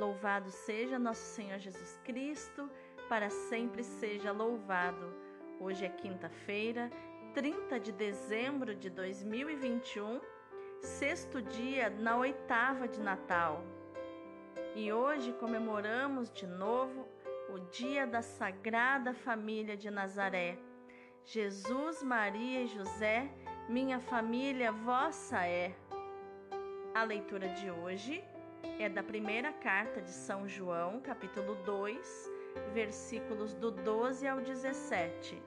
Louvado seja nosso Senhor Jesus Cristo, para sempre seja louvado. Hoje é quinta-feira, 30 de dezembro de 2021, sexto dia na oitava de Natal. E hoje comemoramos de novo o dia da Sagrada Família de Nazaré. Jesus, Maria e José, minha família vossa é. A leitura de hoje é da primeira carta de São João, capítulo 2, versículos do 12 ao 17.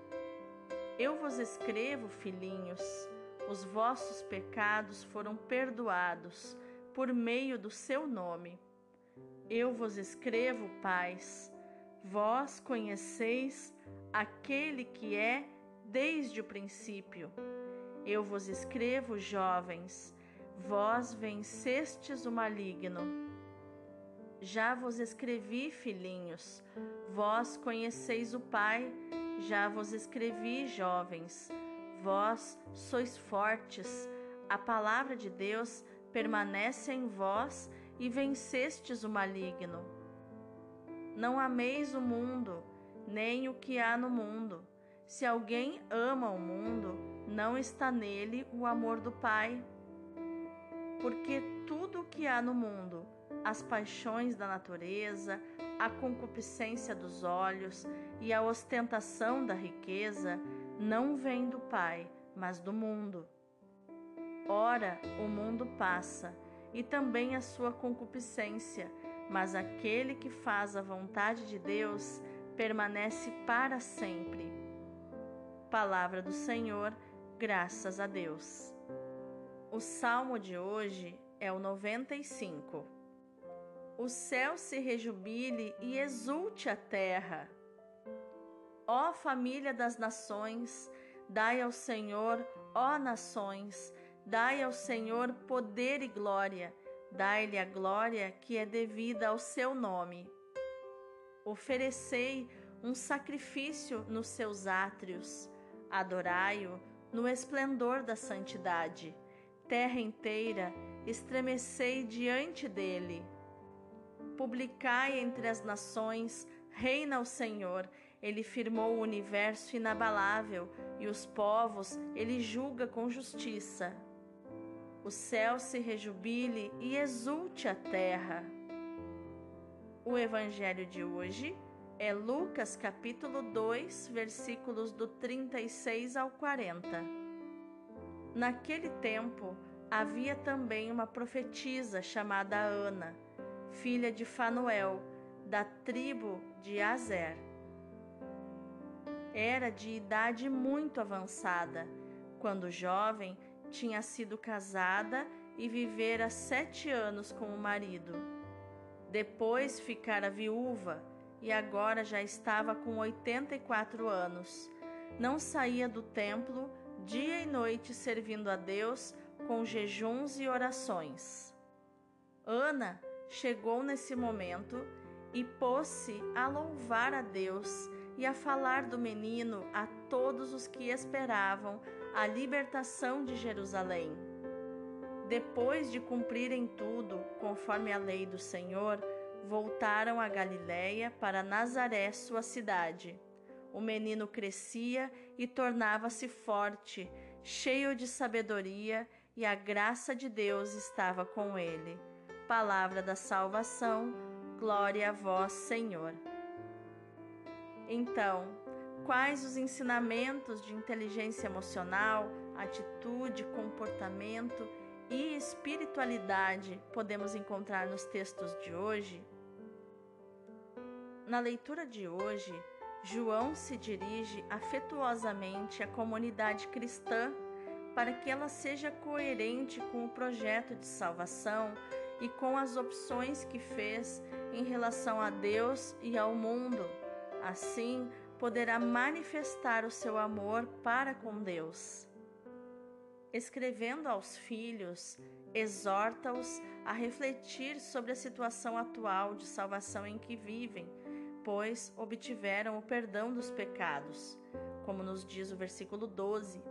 Eu vos escrevo, filhinhos, os vossos pecados foram perdoados por meio do seu nome. Eu vos escrevo, pais, vós conheceis aquele que é desde o princípio. Eu vos escrevo, jovens, vós vencestes o maligno. Já vos escrevi, filhinhos, vós conheceis o Pai, já vos escrevi, jovens, vós sois fortes, a palavra de Deus permanece em vós e vencestes o maligno. Não ameis o mundo, nem o que há no mundo. Se alguém ama o mundo, não está nele o amor do Pai. Porque tudo o que há no mundo, as paixões da natureza, a concupiscência dos olhos e a ostentação da riqueza não vêm do Pai, mas do mundo. Ora, o mundo passa, e também a sua concupiscência, mas aquele que faz a vontade de Deus permanece para sempre. Palavra do Senhor, graças a Deus. O salmo de hoje é o 95 o céu se rejubile e exulte a terra. Ó família das nações, dai ao Senhor, ó nações, dai ao Senhor poder e glória, dai-lhe a glória que é devida ao seu nome. Oferecei um sacrifício nos seus átrios, adorai-o no esplendor da santidade. Terra inteira, estremecei diante dele Publicai entre as nações, reina o Senhor. Ele firmou o universo inabalável e os povos ele julga com justiça. O céu se rejubile e exulte a terra. O evangelho de hoje é Lucas capítulo 2, versículos do 36 ao 40. Naquele tempo havia também uma profetisa chamada Ana filha de Fanuel, da tribo de Azer. Era de idade muito avançada, quando jovem tinha sido casada e vivera sete anos com o marido. Depois ficara viúva e agora já estava com 84 anos. Não saía do templo dia e noite servindo a Deus com jejuns e orações. Ana chegou nesse momento e pôs-se a louvar a Deus e a falar do menino a todos os que esperavam a libertação de Jerusalém. Depois de cumprirem tudo, conforme a lei do Senhor, voltaram a Galiléia para Nazaré, sua cidade. O menino crescia e tornava-se forte, cheio de sabedoria, e a graça de Deus estava com ele palavra da salvação, glória a vós, Senhor. Então, quais os ensinamentos de inteligência emocional, atitude, comportamento e espiritualidade podemos encontrar nos textos de hoje? Na leitura de hoje, João se dirige afetuosamente à comunidade cristã para que ela seja coerente com o projeto de salvação e com as opções que fez em relação a Deus e ao mundo. Assim, poderá manifestar o seu amor para com Deus. Escrevendo aos filhos, exorta-os a refletir sobre a situação atual de salvação em que vivem, pois obtiveram o perdão dos pecados, como nos diz o versículo 12,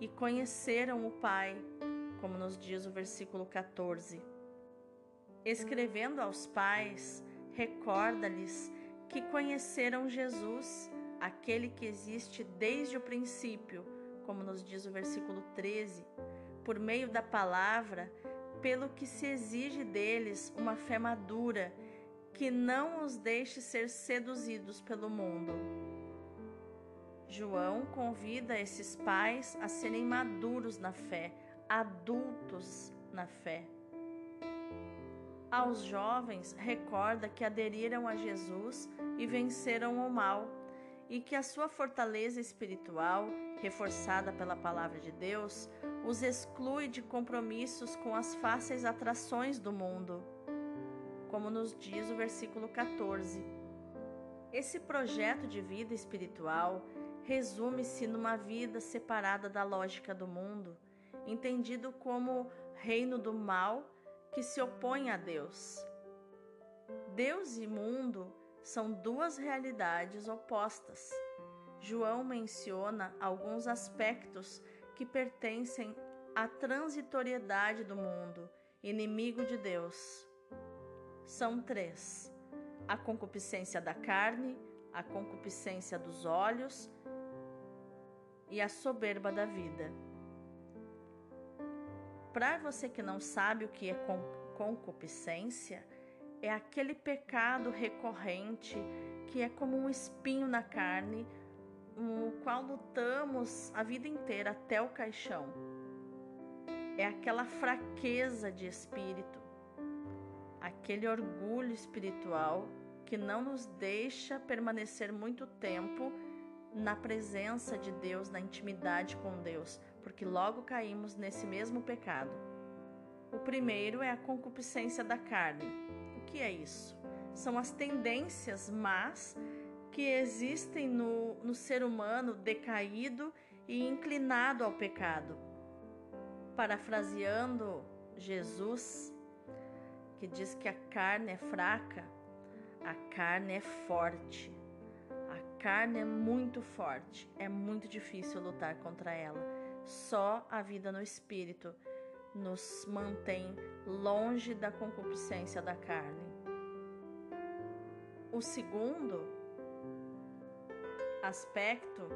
e conheceram o Pai, como nos diz o versículo 14. Escrevendo aos pais, recorda-lhes que conheceram Jesus, aquele que existe desde o princípio, como nos diz o versículo 13, por meio da palavra, pelo que se exige deles uma fé madura, que não os deixe ser seduzidos pelo mundo. João convida esses pais a serem maduros na fé, adultos na fé. Aos jovens, recorda que aderiram a Jesus e venceram o mal, e que a sua fortaleza espiritual, reforçada pela palavra de Deus, os exclui de compromissos com as fáceis atrações do mundo, como nos diz o versículo 14. Esse projeto de vida espiritual resume-se numa vida separada da lógica do mundo, entendido como reino do mal que se opõe a Deus. Deus e mundo são duas realidades opostas. João menciona alguns aspectos que pertencem à transitoriedade do mundo, inimigo de Deus. São três: a concupiscência da carne, a concupiscência dos olhos e a soberba da vida. Para você que não sabe o que é concupiscência, é aquele pecado recorrente que é como um espinho na carne, o qual lutamos a vida inteira até o caixão. É aquela fraqueza de espírito, aquele orgulho espiritual que não nos deixa permanecer muito tempo na presença de Deus, na intimidade com Deus, porque logo caímos nesse mesmo pecado. O primeiro é a concupiscência da carne. O que é isso? São as tendências más que existem no, no ser humano decaído e inclinado ao pecado. Parafraseando Jesus, que diz que a carne é fraca, a carne é forte carne é muito forte, é muito difícil lutar contra ela. Só a vida no espírito nos mantém longe da concupiscência da carne. O segundo aspecto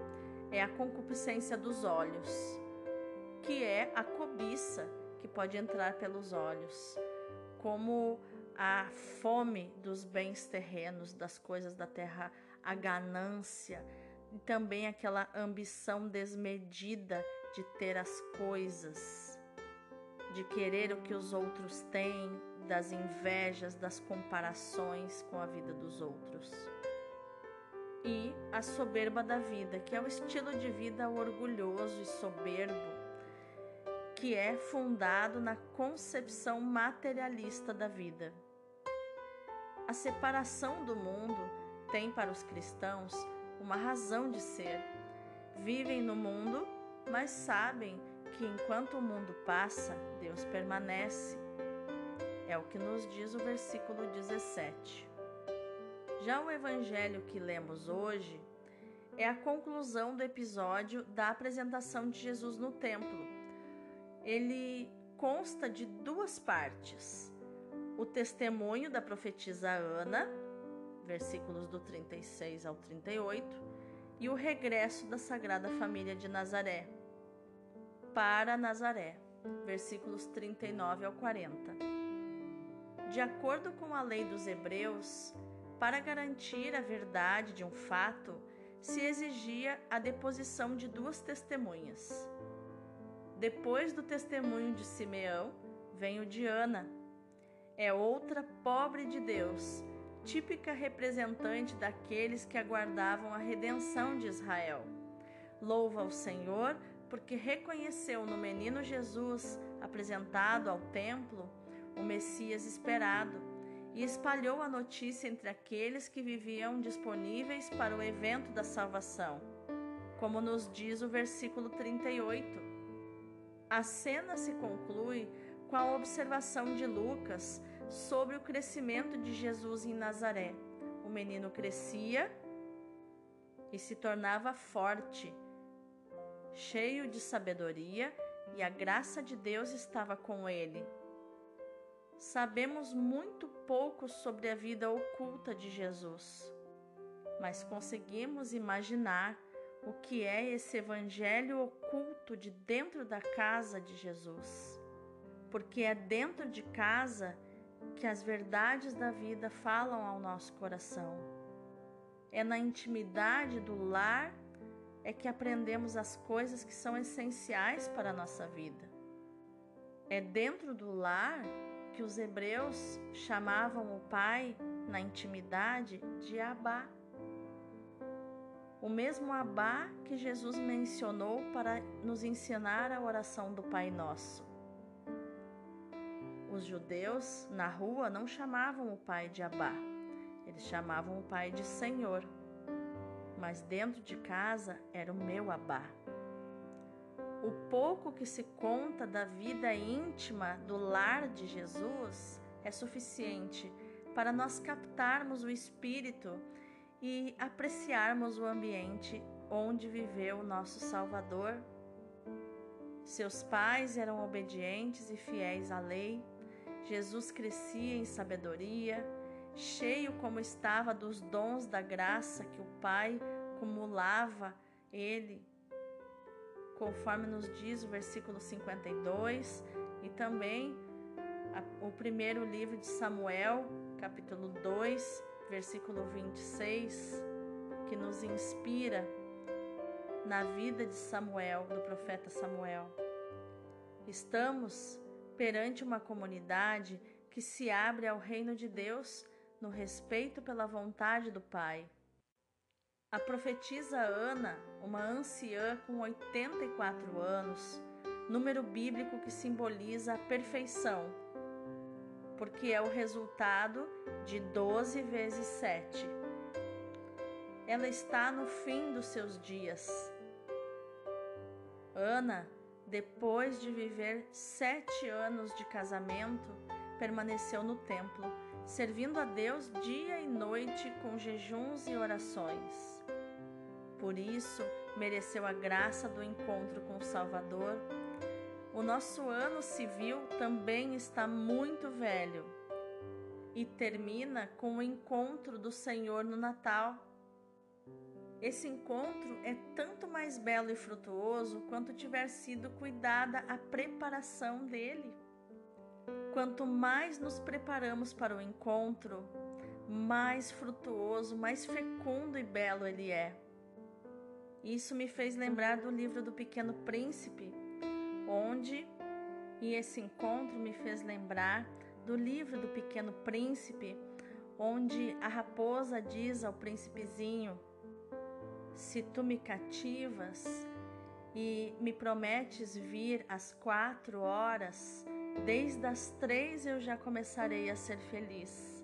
é a concupiscência dos olhos, que é a cobiça que pode entrar pelos olhos, como a fome dos bens terrenos, das coisas da terra a ganância e também aquela ambição desmedida de ter as coisas, de querer o que os outros têm, das invejas, das comparações com a vida dos outros. E a soberba da vida, que é o estilo de vida orgulhoso e soberbo, que é fundado na concepção materialista da vida. A separação do mundo tem para os cristãos uma razão de ser. Vivem no mundo, mas sabem que enquanto o mundo passa, Deus permanece. É o que nos diz o versículo 17. Já o evangelho que lemos hoje é a conclusão do episódio da apresentação de Jesus no templo. Ele consta de duas partes: o testemunho da profetisa Ana versículos do 36 ao 38, e o regresso da Sagrada Família de Nazaré para Nazaré, versículos 39 ao 40. De acordo com a lei dos Hebreus, para garantir a verdade de um fato, se exigia a deposição de duas testemunhas. Depois do testemunho de Simeão, vem o de Ana. É outra pobre de Deus típica representante daqueles que aguardavam a redenção de Israel. Louva o Senhor porque reconheceu no menino Jesus, apresentado ao templo, o Messias esperado, e espalhou a notícia entre aqueles que viviam disponíveis para o evento da salvação, como nos diz o versículo 38. A cena se conclui com a observação de Lucas sobre o crescimento de Jesus em Nazaré. O menino crescia e se tornava forte, cheio de sabedoria, e a graça de Deus estava com ele. Sabemos muito pouco sobre a vida oculta de Jesus, mas conseguimos imaginar o que é esse evangelho oculto de dentro da casa de Jesus. Porque é dentro de casa que as verdades da vida falam ao nosso coração. É na intimidade do lar é que aprendemos as coisas que são essenciais para a nossa vida. É dentro do lar que os hebreus chamavam o pai na intimidade de Abá. O mesmo Abá que Jesus mencionou para nos ensinar a oração do Pai Nosso. Os judeus na rua não chamavam o pai de Abá, eles chamavam o pai de Senhor. Mas dentro de casa era o meu Abá. O pouco que se conta da vida íntima do lar de Jesus é suficiente para nós captarmos o espírito e apreciarmos o ambiente onde viveu o nosso Salvador. Seus pais eram obedientes e fiéis à lei. Jesus crescia em sabedoria, cheio como estava dos dons da graça que o Pai acumulava ele conforme nos diz o versículo 52 e também o primeiro livro de Samuel, capítulo 2, versículo 26, que nos inspira na vida de Samuel, do profeta Samuel. Estamos perante uma comunidade que se abre ao reino de Deus no respeito pela vontade do Pai a profetisa Ana, uma anciã com 84 anos, número bíblico que simboliza a perfeição, porque é o resultado de 12 vezes 7. Ela está no fim dos seus dias. Ana, depois de viver sete anos de casamento, permaneceu no templo, servindo a Deus dia e noite com jejuns e orações. Por isso, mereceu a graça do encontro com o Salvador. O nosso ano civil também está muito velho e termina com o encontro do Senhor no Natal. Esse encontro é tanto mais belo e frutuoso quanto tiver sido cuidada a preparação dele. Quanto mais nos preparamos para o encontro, mais frutuoso, mais fecundo e belo ele é. Isso me fez lembrar do livro do Pequeno Príncipe, onde, e esse encontro me fez lembrar do livro do Pequeno Príncipe, onde a raposa diz ao príncipezinho: Se tu me cativas e me prometes vir às quatro horas, desde as três eu já começarei a ser feliz.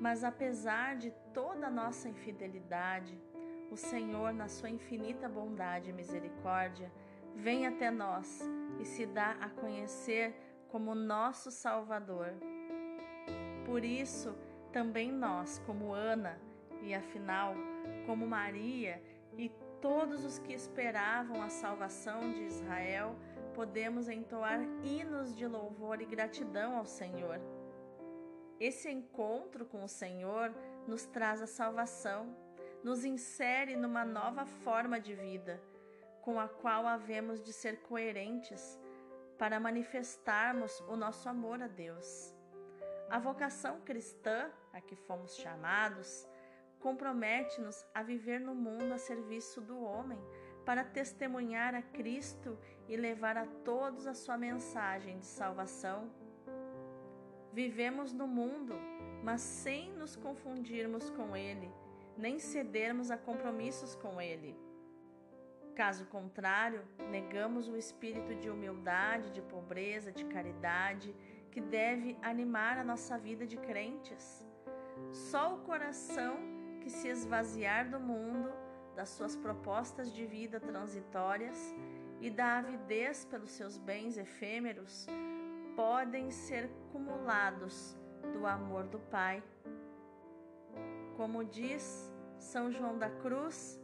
Mas apesar de toda a nossa infidelidade, o Senhor, na sua infinita bondade e misericórdia, vem até nós e se dá a conhecer como nosso Salvador. Por isso, também nós, como Ana, e afinal, como Maria e todos os que esperavam a salvação de Israel, podemos entoar hinos de louvor e gratidão ao Senhor. Esse encontro com o Senhor nos traz a salvação nos insere numa nova forma de vida, com a qual havemos de ser coerentes para manifestarmos o nosso amor a Deus. A vocação cristã a que fomos chamados compromete-nos a viver no mundo a serviço do homem, para testemunhar a Cristo e levar a todos a sua mensagem de salvação. Vivemos no mundo, mas sem nos confundirmos com ele nem cedermos a compromissos com Ele. Caso contrário, negamos o espírito de humildade, de pobreza, de caridade que deve animar a nossa vida de crentes. Só o coração que se esvaziar do mundo, das suas propostas de vida transitórias e da avidez pelos seus bens efêmeros, podem ser cumulados do amor do Pai como diz São João da Cruz,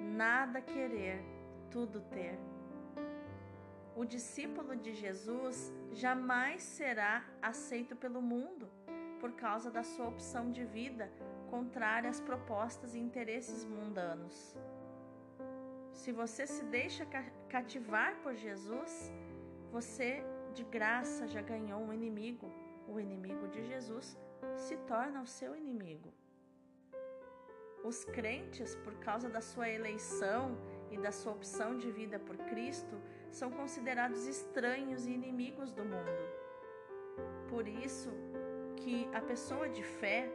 nada querer, tudo ter. o discípulo de Jesus jamais será aceito pelo mundo por causa da sua opção de vida contrária às propostas e interesses mundanos. Se você se deixa cativar por Jesus, você de graça já ganhou um inimigo. O inimigo de Jesus se torna o seu inimigo. Os crentes, por causa da sua eleição e da sua opção de vida por Cristo, são considerados estranhos e inimigos do mundo. Por isso que a pessoa de fé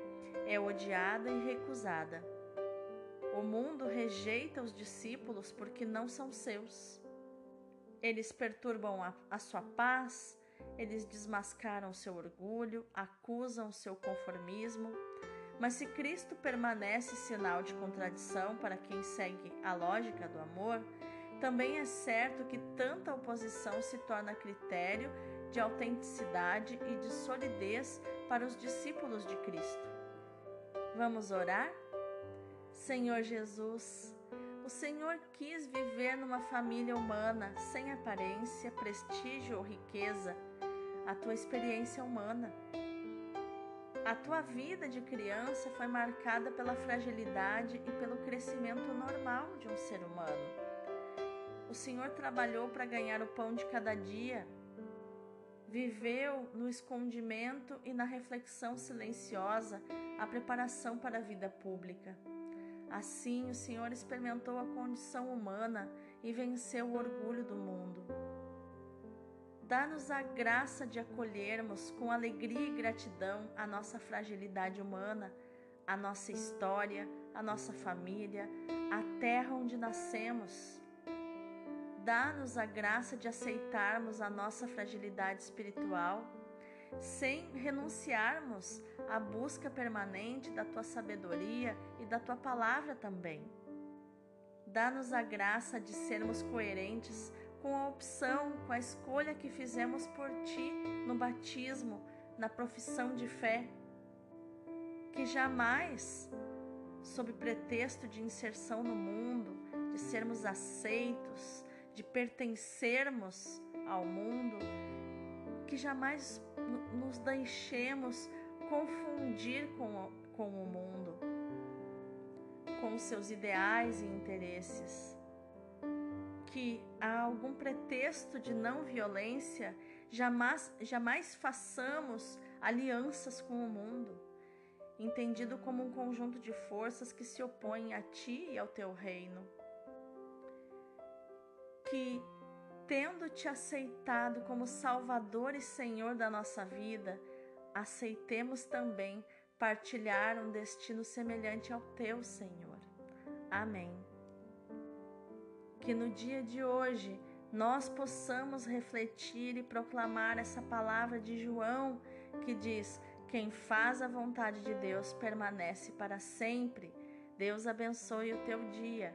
é odiada e recusada. O mundo rejeita os discípulos porque não são seus. Eles perturbam a, a sua paz, eles desmascaram seu orgulho, acusam seu conformismo. Mas se Cristo permanece sinal de contradição para quem segue a lógica do amor, também é certo que tanta oposição se torna critério de autenticidade e de solidez para os discípulos de Cristo. Vamos orar? Senhor Jesus, o Senhor quis viver numa família humana, sem aparência, prestígio ou riqueza, a tua experiência humana. A tua vida de criança foi marcada pela fragilidade e pelo crescimento normal de um ser humano. O Senhor trabalhou para ganhar o pão de cada dia, viveu no escondimento e na reflexão silenciosa a preparação para a vida pública. Assim, o Senhor experimentou a condição humana e venceu o orgulho do mundo. Dá-nos a graça de acolhermos com alegria e gratidão a nossa fragilidade humana, a nossa história, a nossa família, a terra onde nascemos Dá-nos a graça de aceitarmos a nossa fragilidade espiritual, sem renunciarmos à busca permanente da tua sabedoria e da tua palavra também. Dá-nos a graça de sermos coerentes com a opção, com a escolha que fizemos por ti no batismo, na profissão de fé, que jamais, sob pretexto de inserção no mundo, de sermos aceitos, de pertencermos ao mundo, que jamais nos deixemos confundir com, com o mundo, com seus ideais e interesses. Que há algum pretexto de não violência, jamais, jamais façamos alianças com o mundo, entendido como um conjunto de forças que se opõem a ti e ao teu reino que, tendo te aceitado como Salvador e Senhor da nossa vida, aceitemos também partilhar um destino semelhante ao teu, Senhor. Amém. Que no dia de hoje nós possamos refletir e proclamar essa palavra de João que diz: Quem faz a vontade de Deus permanece para sempre. Deus abençoe o teu dia.